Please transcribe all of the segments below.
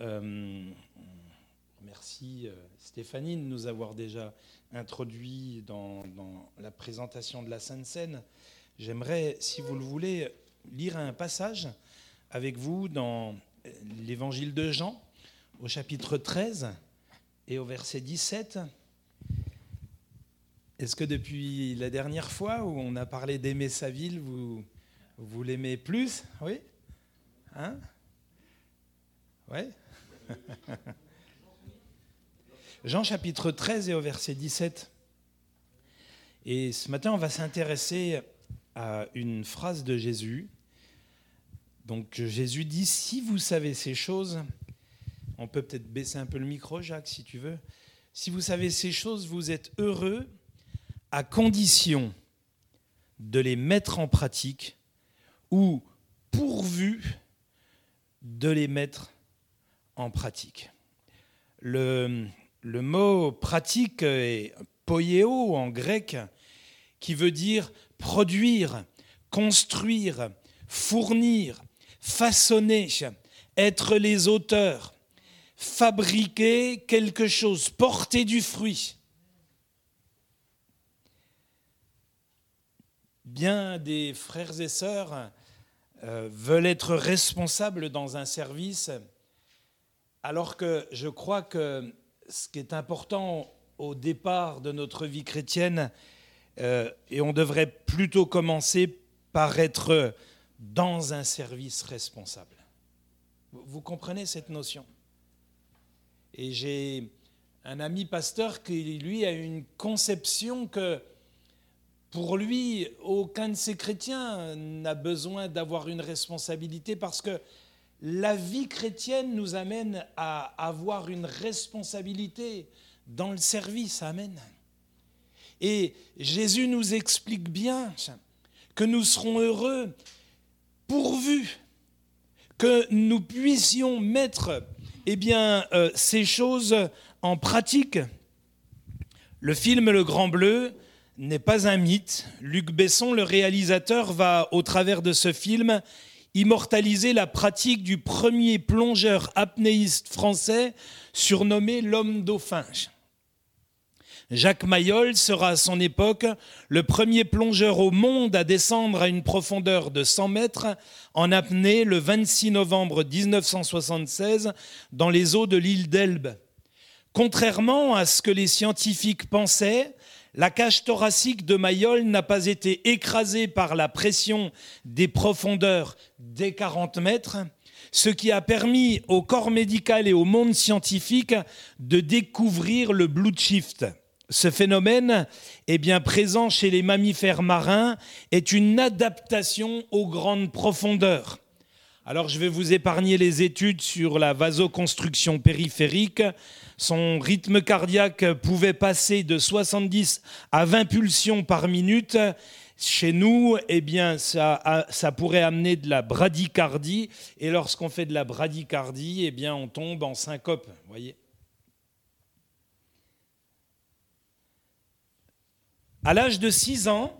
Euh, merci euh, Stéphanie de nous avoir déjà introduit dans, la présentation de la Sainte Seine. J'aimerais, si vous le voulez, lire un passage avec vous dans l'évangile de Jean, au chapitre 13 et au verset 17. Est-ce que depuis la dernière fois où on a parlé d'aimer sa ville, vous, vous l'aimez plus? Oui? Hein? Oui Jean chapitre 13 et au verset 17. Et ce matin, on va s'intéresser à une phrase de Jésus. Donc Jésus dit, si vous savez ces choses, on peut peut-être baisser un peu le micro, Jacques, si tu veux. Si vous savez ces choses, vous êtes heureux à condition de les mettre en pratique ou pourvu de les mettre en pratique. Le, mot pratique est poieo en grec, qui veut dire produire, construire, fournir, façonner, être les auteurs, fabriquer quelque chose, porter du fruit. Bien des frères et sœurs euh, veulent être responsables dans un service, alors que je crois que ce qui est important au départ de notre vie chrétienne, euh, et on devrait plutôt commencer par être dans un service responsable. Vous comprenez cette notion? Et j'ai un ami pasteur qui, lui, a une conception que pour lui, aucun de ces chrétiens n'a besoin d'avoir une responsabilité parce que la vie chrétienne nous amène à avoir une responsabilité dans le service. Amen. Et Jésus nous explique bien que nous serons heureux pourvu que nous puissions mettre eh euh, ces choses en pratique. Le film Le Grand Bleu n'est pas un mythe. Luc Besson, le réalisateur, va, au travers de ce film, immortaliser la pratique du premier plongeur apnéiste français surnommé l'homme dauphin. Jacques Mayol sera à son époque le premier plongeur au monde à descendre à une profondeur de 100 mètres en apnée le 26 novembre 1976 dans les eaux de l'île d'Elbe. Contrairement à ce que les scientifiques pensaient, la cage thoracique de Mayol n'a pas été écrasée par la pression des profondeurs des 40 mètres, ce qui a permis au corps médical et au monde scientifique de découvrir le blue shift. Ce phénomène est bien présent chez les mammifères marins, est une adaptation aux grandes profondeurs. Alors je vais vous épargner les études sur la vasoconstruction périphérique. Son rythme cardiaque pouvait passer de 70 à 20 pulsions par minute. Chez nous, eh bien, ça, pourrait amener de la bradycardie. Et lorsqu'on fait de la bradycardie, eh bien, on tombe en syncope. Voyez. À l'âge de 6 ans,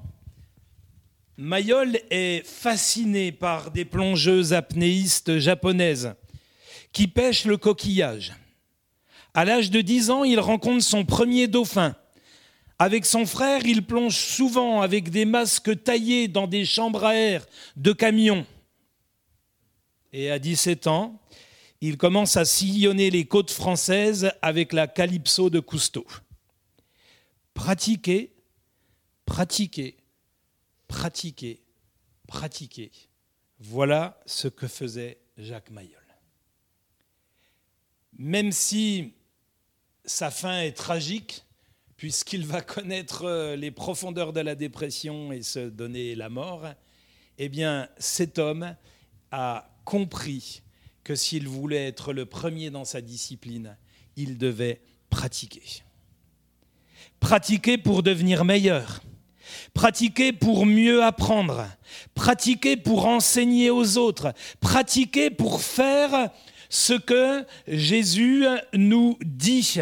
Mayol est fasciné par des plongeuses apnéistes japonaises qui pêchent le coquillage. À l'âge de 10 ans, il rencontre son premier dauphin. Avec son frère, il plonge souvent avec des masques taillés dans des chambres à air de camions. Et à 17 ans, il commence à sillonner les côtes françaises avec la Calypso de Cousteau. Pratiquer, pratiquer, pratiquer, pratiquer. Voilà ce que faisait Jacques Mayol. Même si sa fin est tragique, puisqu'il va connaître euh, les profondeurs de la dépression et se donner la mort, eh bien cet homme a compris que s'il voulait être le premier dans sa discipline, il devait pratiquer. Pratiquer pour devenir meilleur Pratiquer pour mieux apprendre, pratiquer pour enseigner aux autres, pratiquer pour faire ce que Jésus nous dit.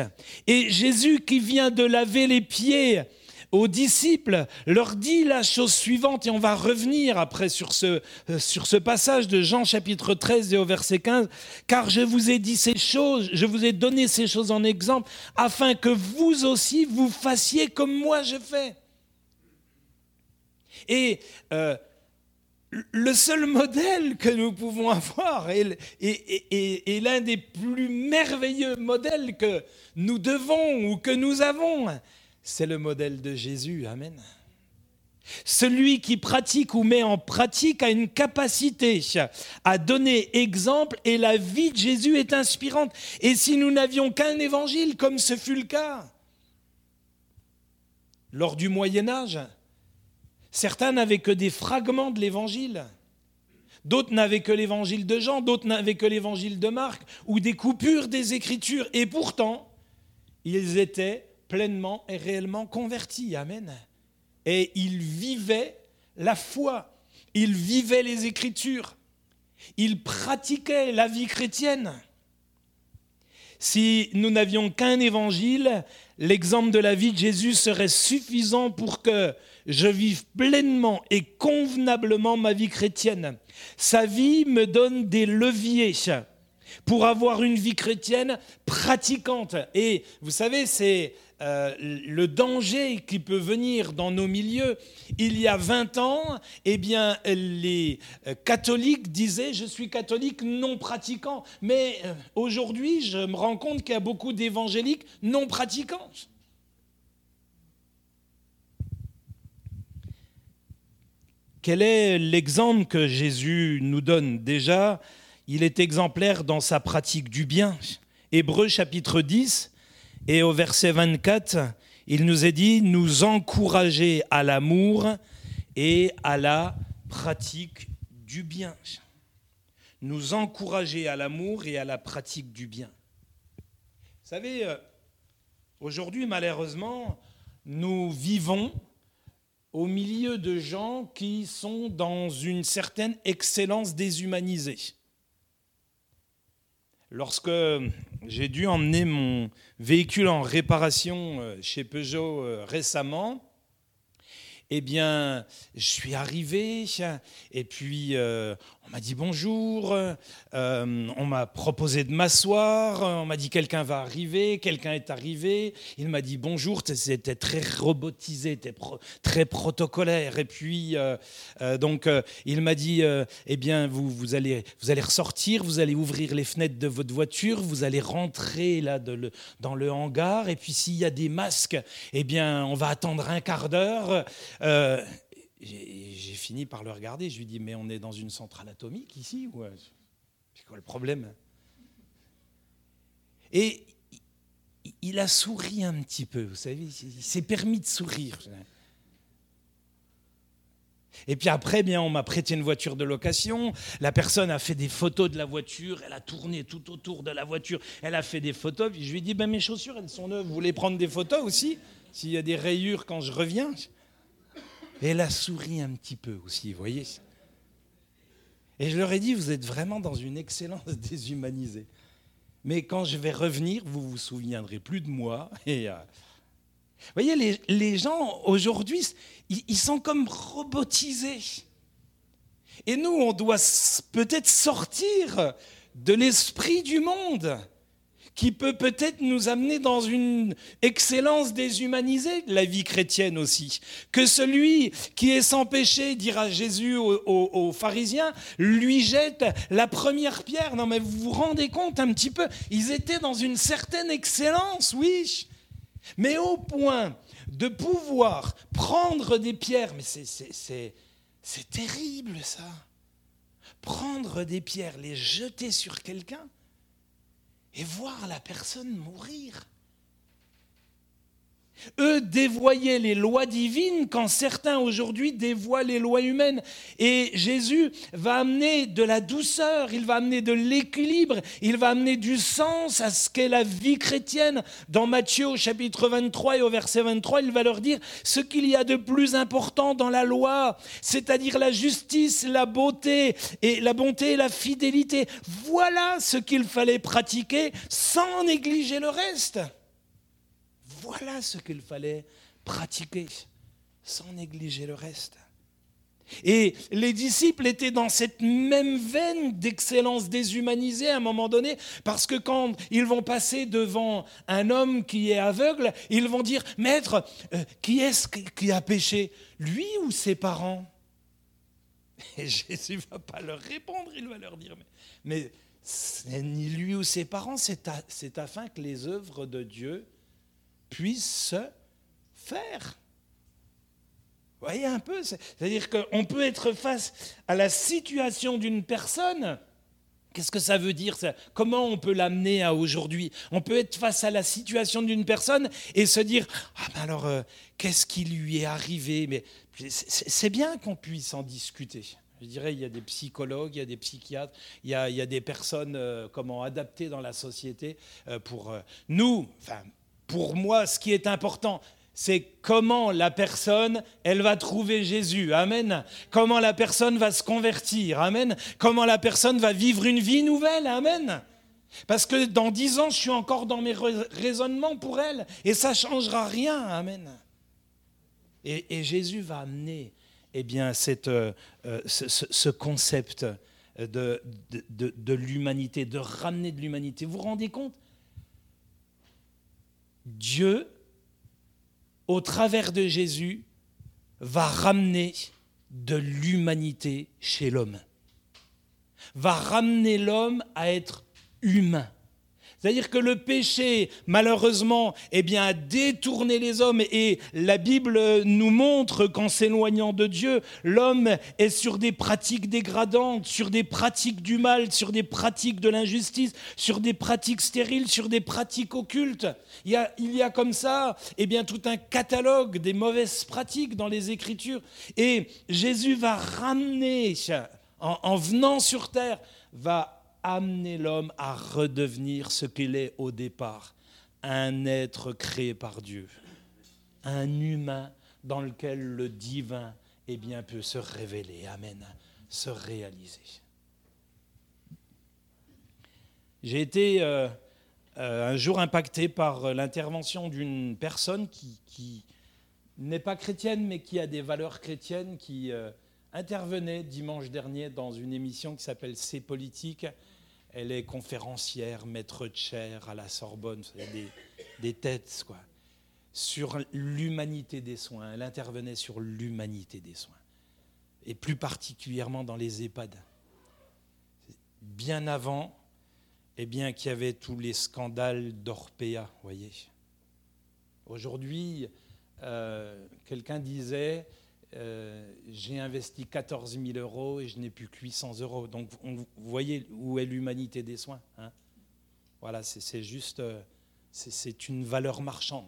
Et Jésus qui vient de laver les pieds aux disciples, leur dit la chose suivante, et on va revenir après sur ce, sur ce passage de Jean chapitre 13 et au verset 15, car je vous ai dit ces choses, je vous ai donné ces choses en exemple, afin que vous aussi vous fassiez comme moi je fais. Et euh, le seul modèle que nous pouvons avoir et l'un des plus merveilleux modèles que nous devons ou que nous avons, c'est le modèle de Jésus. Amen. Celui qui pratique ou met en pratique a une capacité à donner exemple et la vie de Jésus est inspirante. Et si nous n'avions qu'un évangile, comme ce fut le cas lors du Moyen Âge, certains n'avaient que des fragments de l'évangile. D'autres n'avaient que l'évangile de Jean, d'autres n'avaient que l'évangile de Marc, ou des coupures des Écritures. Et pourtant, ils étaient pleinement et réellement convertis. Amen. Et ils vivaient la foi, ils vivaient les Écritures, ils pratiquaient la vie chrétienne. Si nous n'avions qu'un évangile, l'exemple de la vie de Jésus serait suffisant pour que je vive pleinement et convenablement ma vie chrétienne. Sa vie me donne des leviers pour avoir une vie chrétienne pratiquante. Et vous savez, c'est euh, le danger qui peut venir dans nos milieux. Il y a 20 ans, eh bien, les euh, catholiques disaient je suis catholique non pratiquant. Mais euh, aujourd'hui, je me rends compte qu'il y a beaucoup d'évangéliques non pratiquants. Quel est l'exemple que Jésus nous donne Déjà, il est exemplaire dans sa pratique du bien. Hébreu chapitre 10 et au verset 24, il nous est dit nous encourager à l'amour et à la pratique du bien. Nous encourager à l'amour et à la pratique du bien. Vous savez, euh, aujourd'hui, malheureusement, nous vivons au milieu de gens qui sont dans une certaine excellence déshumanisée. Lorsque j'ai dû emmener mon véhicule en réparation euh, chez Peugeot euh, récemment, eh bien, je suis arrivé et puis euh, on m'a dit bonjour, euh, on m'a proposé de m'asseoir, on m'a dit quelqu'un va arriver, quelqu'un est arrivé, il m'a dit bonjour, c'était très robotisé, très protocolaire. Et puis, euh, donc, il m'a dit, eh bien, vous, vous, allez, vous allez ressortir, vous allez ouvrir les fenêtres de votre voiture, vous allez rentrer là dans le hangar, et puis s'il y a des masques, eh bien, on va attendre un quart d'heure. J'ai fini par le regarder. Je lui dis, mais on est dans une centrale atomique ici ou euh, C'est quoi le problème? Et il a souri un petit peu, vous savez, il s'est permis de sourire. Et puis après, bien, on m'a prêté une voiture de location. La personne a fait des photos de la voiture. Elle a tourné tout autour de la voiture. Elle a fait des photos. Je lui ai dit, ben, mes chaussures, elles sont neuves. Vous voulez prendre des photos aussi? S'il y a des rayures quand je reviens? Et elle a souri un petit peu aussi, vous voyez. Et je leur ai dit, vous êtes vraiment dans une excellence déshumanisée. Mais quand je vais revenir, vous vous souviendrez plus de moi. Et, euh, vous voyez, les, gens aujourd'hui, ils sont comme robotisés. Et nous, on doit peut-être sortir de l'esprit du monde qui peut peut-être nous amener dans une excellence déshumanisée de la vie chrétienne aussi. Que celui qui est sans péché, dira Jésus aux, pharisiens, lui jette la première pierre. Non mais vous vous rendez compte un petit peu, ils étaient dans une certaine excellence, oui, mais au point de pouvoir prendre des pierres, mais c'est terrible ça. Prendre des pierres, les jeter sur quelqu'un et voir la personne mourir. Eux dévoyaient les lois divines quand certains aujourd'hui dévoient les lois humaines. Et Jésus va amener de la douceur, il va amener de l'équilibre, il va amener du sens à ce qu'est la vie chrétienne. Dans Matthieu au chapitre 23 et au verset 23, il va leur dire ce qu'il y a de plus important dans la loi, c'est-à-dire la justice, la beauté et la bonté et la fidélité. Voilà ce qu'il fallait pratiquer sans négliger le reste. Voilà ce qu'il fallait pratiquer sans négliger le reste. Et les disciples étaient dans cette même veine d'excellence déshumanisée à un moment donné, parce que quand ils vont passer devant un homme qui est aveugle, ils vont dire, Maître, euh, qui est-ce qui a péché Lui ou ses parents? Et Jésus ne va pas leur répondre, il va leur dire, mais, mais ni lui ou ses parents, c'est afin que les œuvres de Dieu puissent se faire voyez un peu C'est-à-dire qu'on peut être face à la situation d'une personne. Qu'est-ce que ça veut dire ça? Comment on peut l'amener à aujourd'hui? On peut être face à la situation d'une personne et se dire Ah ben alors, euh, qu'est-ce qui lui est arrivé? Mais c'est bien qu'on puisse en discuter. Je dirais, il y a des psychologues, il y a des psychiatres, il y a, il y a des personnes euh, comment adaptées dans la société euh, pour nous. Enfin, pour moi, ce qui est important, c'est comment la personne, elle va trouver Jésus. Amen. Comment la personne va se convertir. Amen. Comment la personne va vivre une vie nouvelle. Amen. Parce que dans dix ans, je suis encore dans mes raisonnements pour elle. Et ça ne changera rien. Amen. Et, Jésus va amener eh bien, euh, euh, ce, concept de, de, de l'humanité, de ramener de l'humanité. Vous vous rendez compte? Dieu au travers de Jésus, va ramener de l'humanité chez l'homme, va ramener l'homme à être humain. C'est-à-dire que le péché, malheureusement, eh bien, a détourné les hommes et la Bible nous montre qu'en s'éloignant de Dieu, l'homme est sur des pratiques dégradantes, sur des pratiques du mal, sur des pratiques de l'injustice, sur des pratiques stériles, sur des pratiques occultes. Il y a, comme ça eh bien, tout un catalogue des mauvaises pratiques dans les Écritures. Et Jésus va ramener, en, en venant sur terre, va amener l'homme à redevenir ce qu'il est au départ, un être créé par Dieu, un humain dans lequel le divin eh bien, peut se révéler, amen, se réaliser. J'ai été euh, euh, un jour impacté par l'intervention d'une personne qui, n'est pas chrétienne, mais qui a des valeurs chrétiennes, qui euh, intervenait dimanche dernier dans une émission qui s'appelle C'est politique, elle est conférencière, maître de chair à la Sorbonne, des, des têtes, quoi. Sur l'humanité des soins. Elle intervenait sur l'humanité des soins. Et plus particulièrement dans les EHPAD. Bien avant, eh bien, qu'il y avait tous les scandales d'Orpea, voyez. Aujourd'hui, euh, quelqu'un disait euh, j'ai investi 14 000 euros et je n'ai plus que 800 euros. Donc vous voyez où est l'humanité des soins. Hein voilà, c'est juste, euh, c'est une valeur marchande.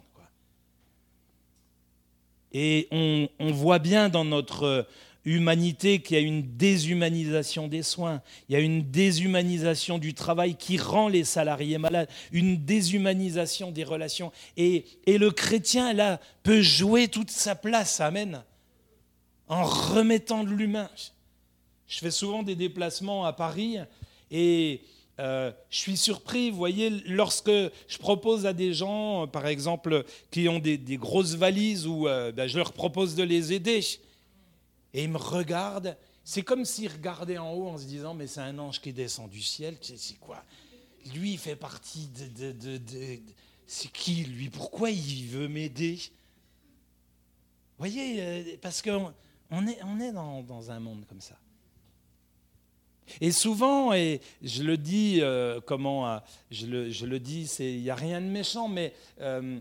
Et on, voit bien dans notre humanité qu'il y a une déshumanisation des soins, il y a une déshumanisation du travail qui rend les salariés malades, une déshumanisation des relations. Et le chrétien, là, peut jouer toute sa place. Amen en remettant de l'humain. Je fais souvent des déplacements à Paris et euh, je suis surpris, vous voyez, lorsque je propose à des gens, par exemple, qui ont des, grosses valises, ou euh, ben, je leur propose de les aider, et ils me regardent, c'est comme s'ils regardaient en haut en se disant, mais c'est un ange qui descend du ciel, c'est quoi? Lui, il fait partie de... de c'est qui, lui? Pourquoi il veut m'aider? Vous voyez, euh, parce que est, on est dans, un monde comme ça. Et souvent, et je le dis, euh, comment, euh, je le, je le dis, il n'y a rien de méchant, mais euh,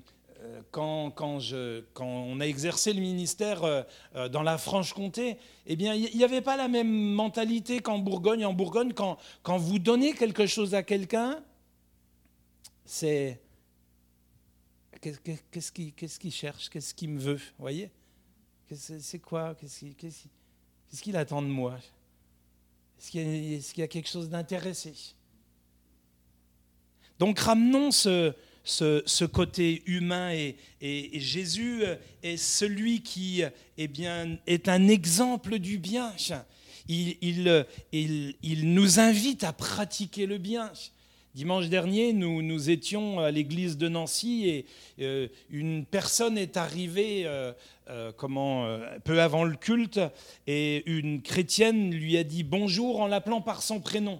quand, quand, je, quand, on a exercé le ministère dans la Franche-Comté, eh bien, il n'y avait pas la même mentalité qu'en Bourgogne. En Bourgogne, quand, quand vous donnez quelque chose à quelqu'un, c'est qu'est-ce qu'il cherche, qu'est-ce qu'il me veut, voyez? C'est quoi? Qu'est-ce qu'il attend de moi? Est-ce qu'il y, a quelque chose d'intéressé? Donc ramenons ce, côté humain et, Jésus est celui qui eh est un exemple du bien. Il, nous invite à pratiquer le bien. Dimanche dernier, nous, étions à l'église de Nancy et euh, une personne est arrivée euh, euh, peu avant le culte et une chrétienne lui a dit bonjour en l'appelant par son prénom.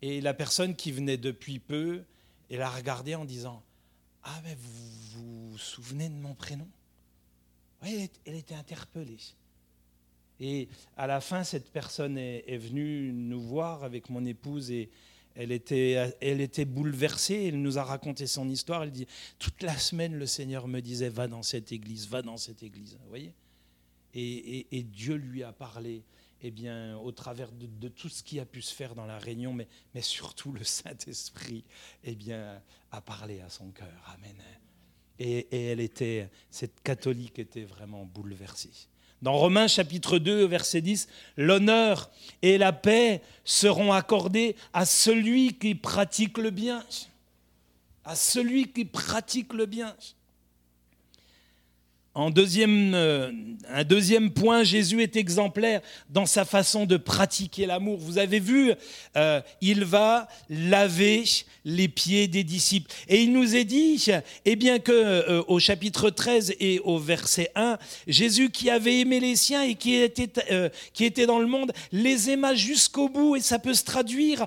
Et la personne qui venait depuis peu, elle a regardé en disant Ah, mais vous vous, souvenez de mon prénom? Elle était interpellée. Et à la fin, cette personne est, est venue nous voir avec mon épouse et elle était, elle était bouleversée, elle nous a raconté son histoire. Elle dit Toute la semaine, le Seigneur me disait Va dans cette église, va dans cette église. Vous voyez et, Dieu lui a parlé eh bien, au travers de, tout ce qui a pu se faire dans la réunion, mais, surtout le Saint-Esprit eh bien, a parlé à son cœur. Amen. Et, et elle était, cette catholique était vraiment bouleversée. Dans Romains chapitre 2, verset 10, l'honneur et la paix seront accordés à celui qui pratique le bien. À celui qui pratique le bien. En deuxième, euh, un deuxième point, Jésus est exemplaire dans sa façon de pratiquer l'amour. Vous avez vu, euh, il va laver les pieds des disciples. Et il nous est dit, eh bien que euh, au chapitre 13 et au verset 1, Jésus qui avait aimé les siens et qui était, qui était dans le monde, les aima jusqu'au bout. Et ça peut se traduire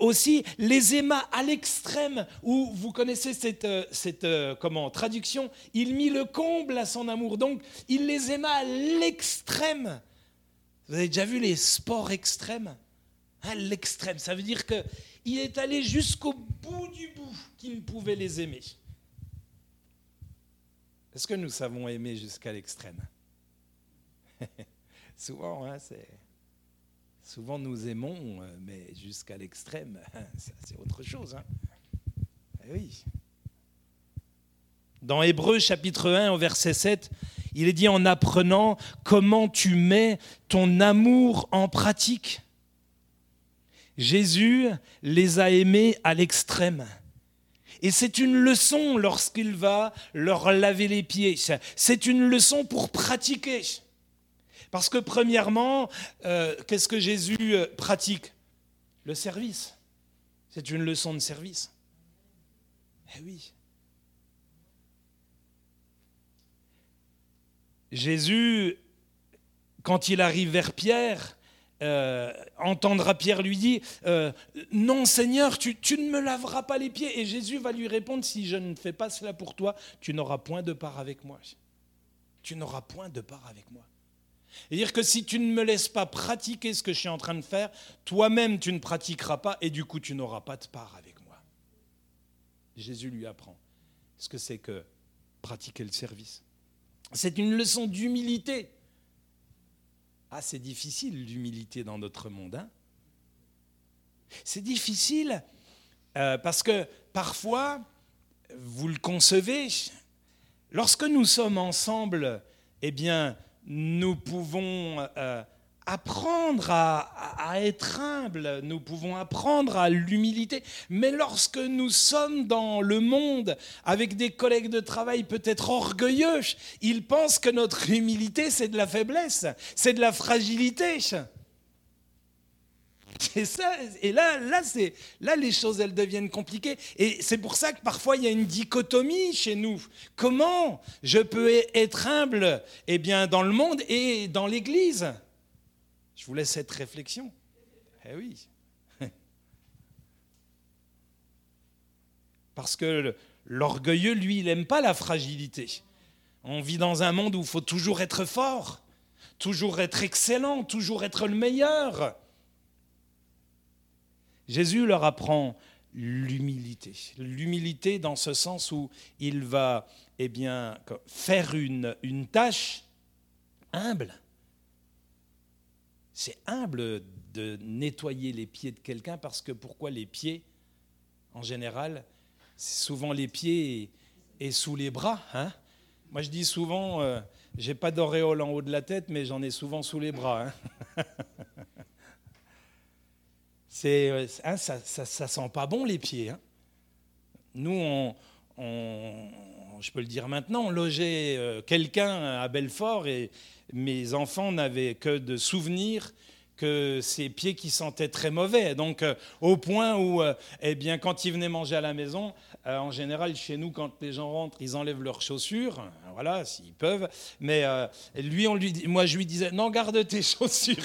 aussi, les aima à l'extrême, où vous connaissez cette, cette comment, traduction, il mit le comble à son amour. Donc, il les aima à l'extrême. Vous avez déjà vu les sports extrêmes? À l'extrême, ça veut dire qu'il est allé jusqu'au bout du bout qu'il pouvait les aimer. Est-ce que nous savons aimer jusqu'à l'extrême? Souvent, hein, c'est... Souvent nous aimons, mais jusqu'à l'extrême, c'est autre chose. Hein. Eh oui. Dans Hébreu chapitre 1 au verset 7, il est dit en apprenant comment tu mets ton amour en pratique. Jésus les a aimés à l'extrême. Et c'est une leçon lorsqu'il va leur laver les pieds. C'est une leçon pour pratiquer. Parce que premièrement, euh, qu'est-ce que Jésus euh, pratique? Le service. C'est une leçon de service. Eh oui. Jésus, quand il arrive vers Pierre, euh, entendra Pierre lui dire euh, Non, Seigneur, tu, ne me laveras pas les pieds. Et Jésus va lui répondre Si je ne fais pas cela pour toi, tu n'auras point de part avec moi. Tu n'auras point de part avec moi. Et dire que si tu ne me laisses pas pratiquer ce que je suis en train de faire, toi-même tu ne pratiqueras pas et du coup tu n'auras pas de part avec moi. Jésus lui apprend ce que c'est que pratiquer le service. C'est une leçon d'humilité. Ah, c'est difficile l'humilité dans notre monde. Hein c'est difficile euh, parce que parfois, vous le concevez, lorsque nous sommes ensemble, eh bien, nous pouvons euh, apprendre à, être humble, nous pouvons apprendre à l'humilité. Mais lorsque nous sommes dans le monde avec des collègues de travail peut-être orgueilleux, ils pensent que notre humilité, c'est de la faiblesse, c'est de la fragilité. C'est ça. Et là, là, c'est, là, les choses, elles deviennent compliquées. Et c'est pour ça que parfois, il y a une dichotomie chez nous. Comment je peux être humble eh bien, dans le monde et dans l'Église? Je vous laisse cette réflexion. Eh oui. Parce que l'orgueilleux, lui, il n'aime pas la fragilité. On vit dans un monde où il faut toujours être fort, toujours être excellent, toujours être le meilleur. Jésus leur apprend l'humilité. L'humilité dans ce sens où il va eh bien, faire une, une tâche humble c'est humble de nettoyer les pieds de quelqu'un parce que pourquoi les pieds En général, souvent les pieds et, sous les bras. Hein Moi, je dis souvent, euh, j'ai pas d'auréole en haut de la tête, mais j'en ai souvent sous les bras. Hein euh, hein, ça, ça, sent pas bon les pieds. Nous, on, je peux le dire maintenant, logeait euh, quelqu'un à Belfort et mes enfants n'avaient que de souvenirs que ses pieds qui sentaient très mauvais. Donc, euh, au point où, euh, eh bien, quand il venait manger à la maison, en général, chez nous, quand les gens rentrent, ils enlèvent leurs chaussures, voilà, s'ils peuvent. Mais lui, on lui moi, je lui disais, non, garde tes chaussures.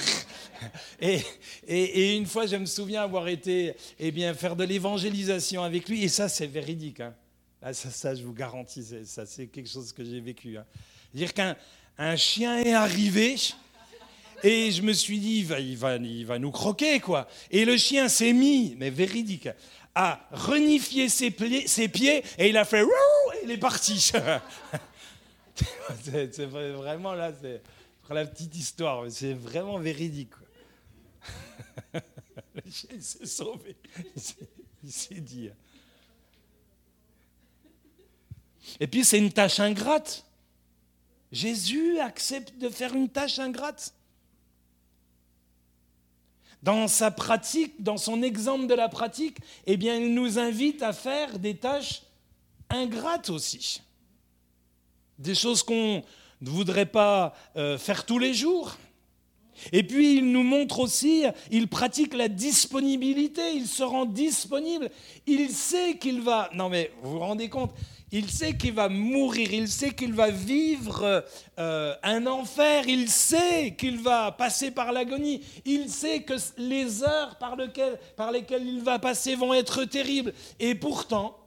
et, et, une fois, je me souviens avoir été, eh bien, faire de l'évangélisation avec lui, et ça, c'est véridique. Hein. Ah, ça, ça, je vous garantis, ça, c'est quelque chose que j'ai vécu. Hein. Dire qu'un un chien est arrivé et je me suis dit, il va, va, il va nous croquer, quoi. Et le chien s'est mis, mais véridique, à renifier ses, ses pieds et il a fait et il est parti. c'est vraiment là, c'est la petite histoire, c'est vraiment véridique. le chien s'est sauvé, il s'est dit. Et puis c'est une tâche ingrate. Jésus accepte de faire une tâche ingrate dans sa pratique, dans son exemple de la pratique, eh bien, il nous invite à faire des tâches ingrates aussi. Des choses qu'on ne voudrait pas euh, faire tous les jours. Et puis il nous montre aussi, il pratique la disponibilité, il se rend disponible, il sait qu'il va... Non mais vous vous rendez compte, il sait qu'il va mourir, il sait qu'il va vivre euh, un enfer, il sait qu'il va passer par l'agonie, il sait que les heures par, lesquelles il va passer vont être terribles. Et pourtant,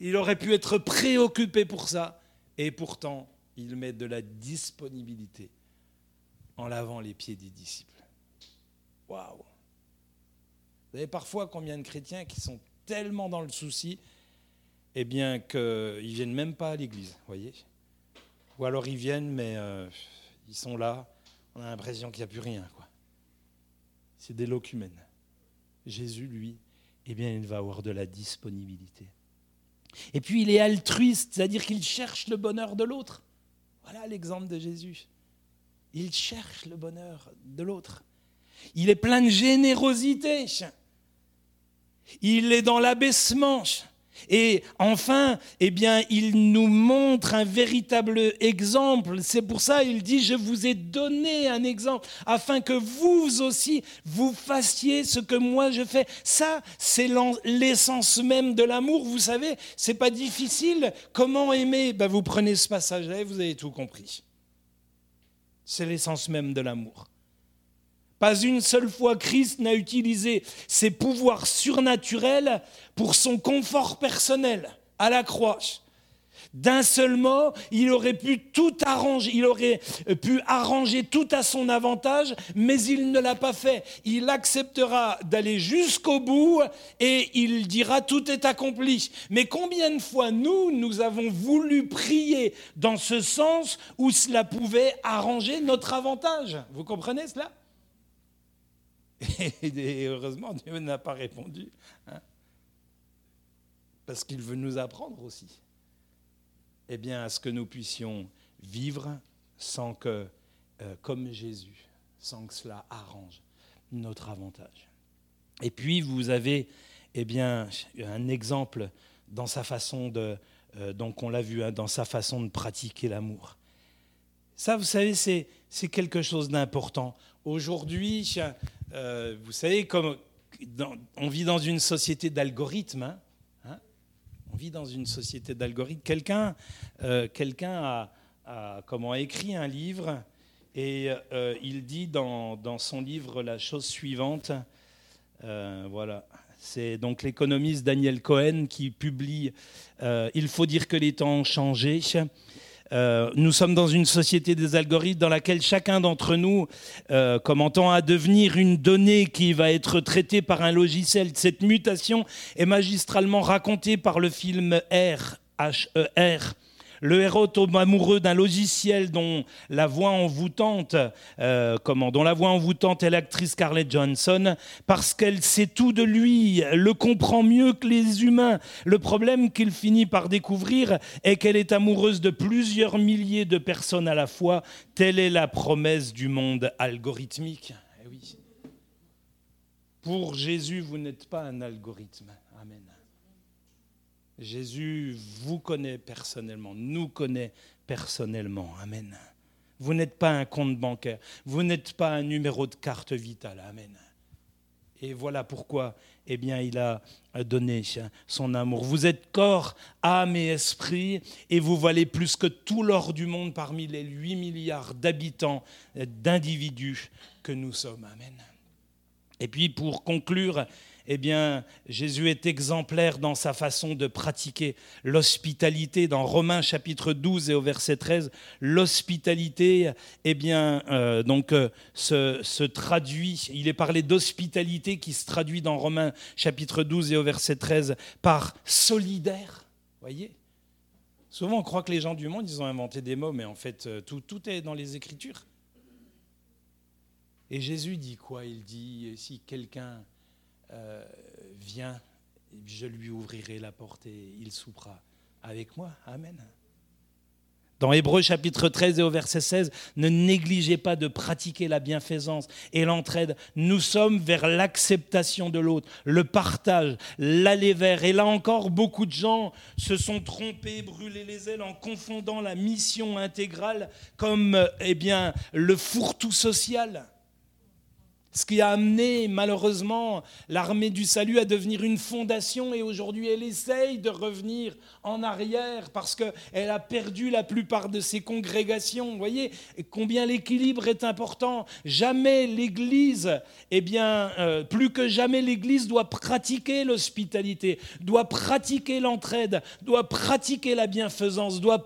il aurait pu être préoccupé pour ça. Et pourtant, il met de la disponibilité en lavant les pieds des disciples. Waouh Vous savez parfois combien de chrétiens qui sont tellement dans le souci eh bien qu'ils ne viennent même pas à l'église, voyez Ou alors ils viennent, mais euh, ils sont là, on a l'impression qu'il n'y a plus rien. Quoi. C'est des locumènes. Jésus, lui, eh bien, il va avoir de la disponibilité. Et puis il est altruiste, c'est-à-dire qu'il cherche le bonheur de l'autre. Voilà l'exemple de Jésus. Il cherche le bonheur de l'autre. Il est plein de générosité. Il est dans l'abaissement. Et enfin, eh bien, il nous montre un véritable exemple. C'est pour ça il dit, je vous ai donné un exemple, afin que vous aussi, vous fassiez ce que moi je fais. Ça, c'est l'essence même de l'amour. Vous savez, c'est pas difficile. Comment aimer? Ben, Vous prenez ce passage-là et vous avez tout compris. C'est l'essence même de l'amour. Pas une seule fois Christ n'a utilisé ses pouvoirs surnaturels pour son confort personnel à la croix. D'un seul mot, il aurait pu tout arranger, il aurait pu arranger tout à son avantage, mais il ne l'a pas fait. Il acceptera d'aller jusqu'au bout et il dira tout est accompli. Mais combien de fois nous, nous avons voulu prier dans ce sens où cela pouvait arranger notre avantage? Vous comprenez cela? et heureusement, Dieu n'a pas répondu. Hein. parce qu'il veut nous apprendre aussi. Eh bien, à ce que nous puissions vivre sans que, euh, comme Jésus, sans que cela arrange notre avantage. Et puis, vous avez, eh bien, un exemple dans sa façon de, euh, donc on l'a vu, hein, dans sa façon de pratiquer l'amour. Ça, vous savez, c'est quelque chose d'important. Aujourd'hui, euh, vous savez, comme on vit dans une société d'algorithmes, hein, hein, on vit dans une société d'algorithmes. Quelqu'un euh, a, comment, écrit un livre et euh, il dit dans, dans, son livre la chose suivante. voilà. C'est donc l'économiste Daniel Cohen qui publie Il faut dire que les temps ont changé. Euh, nous sommes dans une société des algorithmes dans laquelle chacun d'entre nous, euh, commentant à devenir une donnée qui va être traitée par un logiciel, cette mutation est magistralement racontée par le film R, H-E-R, le héros tombe amoureux d'un logiciel dont la voix envoûtante, euh, comment, dont la voix envoûtante est l'actrice Scarlett Johansson, parce qu'elle sait tout de lui, le comprend mieux que les humains. Le problème qu'il finit par découvrir est qu'elle est amoureuse de plusieurs milliers de personnes à la fois. Telle est la promesse du monde algorithmique. Eh. Pour Jésus, vous n'êtes pas un algorithme. Amen. Jésus vous connaît personnellement, nous connaît personnellement. Amen. Vous n'êtes pas un compte bancaire. Vous n'êtes pas un numéro de carte vitale. Amen. Et voilà pourquoi eh bien, il a donné son amour. Vous êtes corps, âme et esprit, et vous valez plus que tout l'or du monde parmi les 8 milliards d'habitants, d'individus que nous sommes. Amen. Et puis, pour conclure, eh bien, Jésus est exemplaire dans sa façon de pratiquer l'hospitalité. Dans Romains chapitre 12 et au verset 13, l'hospitalité, eh bien, euh, donc, euh, se, se, traduit, il est parlé d'hospitalité qui se traduit dans Romains chapitre 12 et au verset 13 par solidaire. Voyez? Souvent, on croit que les gens du monde, ils ont inventé des mots, mais en fait, euh, tout, tout est dans les Écritures. Et Jésus dit quoi? Il dit, si quelqu'un euh, viens, je lui ouvrirai la porte et il soupera avec moi. Amen. Dans Hébreu chapitre 13 et au verset 16, ne négligez pas de pratiquer la bienfaisance et l'entraide. Nous sommes vers l'acceptation de l'autre, le partage, l'aller vers. Et là encore, beaucoup de gens se sont trompés, brûlés les ailes en confondant la mission intégrale comme eh bien, le fourre-tout social. Ce qui a amené malheureusement l'armée du salut à devenir une fondation et aujourd'hui elle essaye de revenir en arrière parce qu'elle a perdu la plupart de ses congrégations. Vous voyez combien l'équilibre est important. Jamais l'Église, eh bien, euh, plus que jamais l'Église doit pratiquer l'hospitalité, doit pratiquer l'entraide, doit pratiquer la bienfaisance, doit,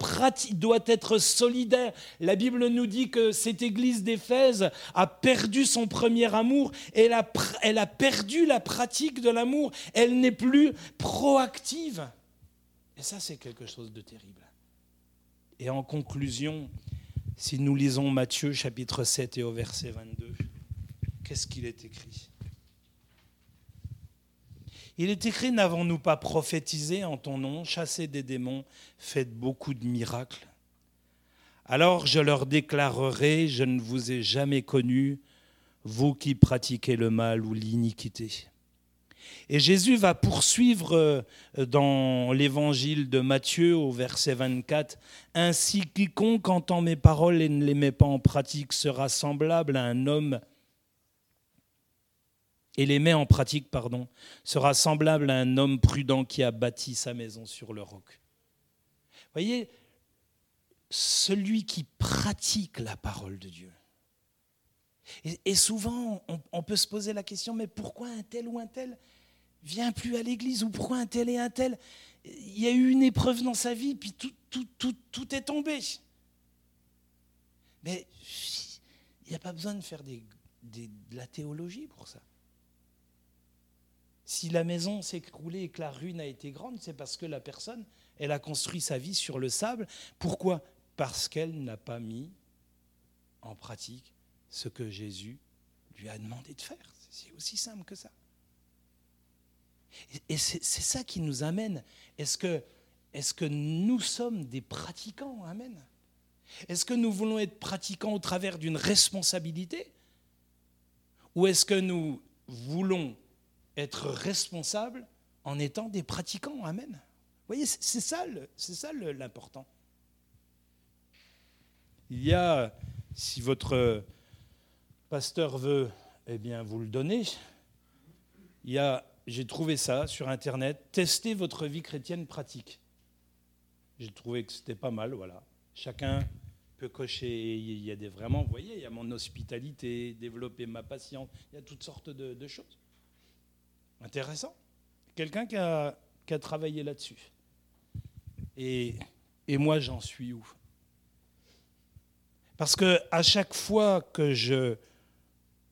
doit être solidaire. La Bible nous dit que cette Église d'Éphèse a perdu son premier amour, elle a, perdu la pratique de l'amour, elle n'est plus proactive. Et ça, c'est quelque chose de terrible. Et en conclusion, si nous lisons Matthieu chapitre 7 et au verset 22, qu'est-ce qu'il est écrit? Il est écrit, n'avons-nous pas prophétisé en ton nom, chassé des démons, fait beaucoup de miracles? Alors je leur déclarerai, je ne vous ai jamais connus, vous qui pratiquez le mal ou l'iniquité. Et Jésus va poursuivre euh, dans l'évangile de Matthieu au verset 24, Ainsi quiconque entend mes paroles et ne les met pas en pratique sera semblable à un homme et les met en pratique, pardon, sera semblable à un homme prudent qui a bâti sa maison sur le roc. Voyez, celui qui pratique la parole de Dieu, et, souvent, on, peut se poser la question, mais pourquoi un tel ou un tel vient plus à l'église Ou pourquoi un tel et un tel? Il y a eu une épreuve dans sa vie, puis tout, tout, tout, tout est tombé. Mais il n'y a pas besoin de faire de la théologie pour ça. Si la maison s'est écroulée et que la ruine a été grande, c'est parce que la personne, elle a construit sa vie sur le sable. Pourquoi? Parce qu'elle n'a pas mis en pratique ce que Jésus lui a demandé de faire. C'est aussi simple que ça. Et c'est ça qui nous amène. Est-ce que, est que nous sommes des pratiquants? Amen. Est-ce que nous voulons être pratiquants au travers d'une responsabilité? Ou est-ce que nous voulons être responsables en étant des pratiquants? Amen. Vous voyez, c'est ça l'important. Il y a, si votre pasteur veut, eh bien, vous le donner. Il y a, j'ai trouvé ça sur Internet, testez votre vie chrétienne pratique. J'ai trouvé que c'était pas mal, voilà. Chacun peut cocher, il y a des vraiment, vous voyez, il y a mon hospitalité, développer ma patience, il y a toutes sortes de, choses. Intéressant. Quelqu'un qui a, qui a travaillé là-dessus. Et, et moi, j'en suis où? Parce que à chaque fois que je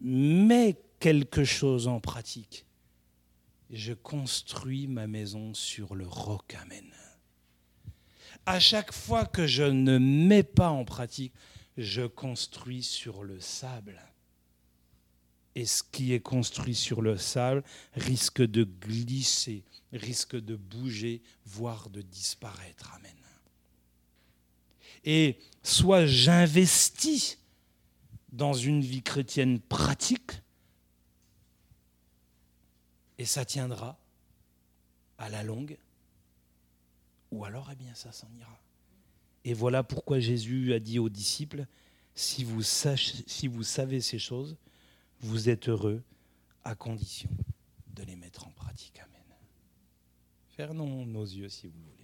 mets quelque chose en pratique. Je construis ma maison sur le roc. Amen. À chaque fois que je ne mets pas en pratique, je construis sur le sable. Et ce qui est construit sur le sable risque de glisser, risque de bouger, voire de disparaître. Amen. Et soit j'investis dans une vie chrétienne pratique, et ça tiendra à la longue, ou alors, eh bien, ça s'en ira. Et voilà pourquoi Jésus a dit aux disciples, si vous, savez ces choses, vous êtes heureux à condition de les mettre en pratique. Amen. Fermons nos yeux si vous voulez.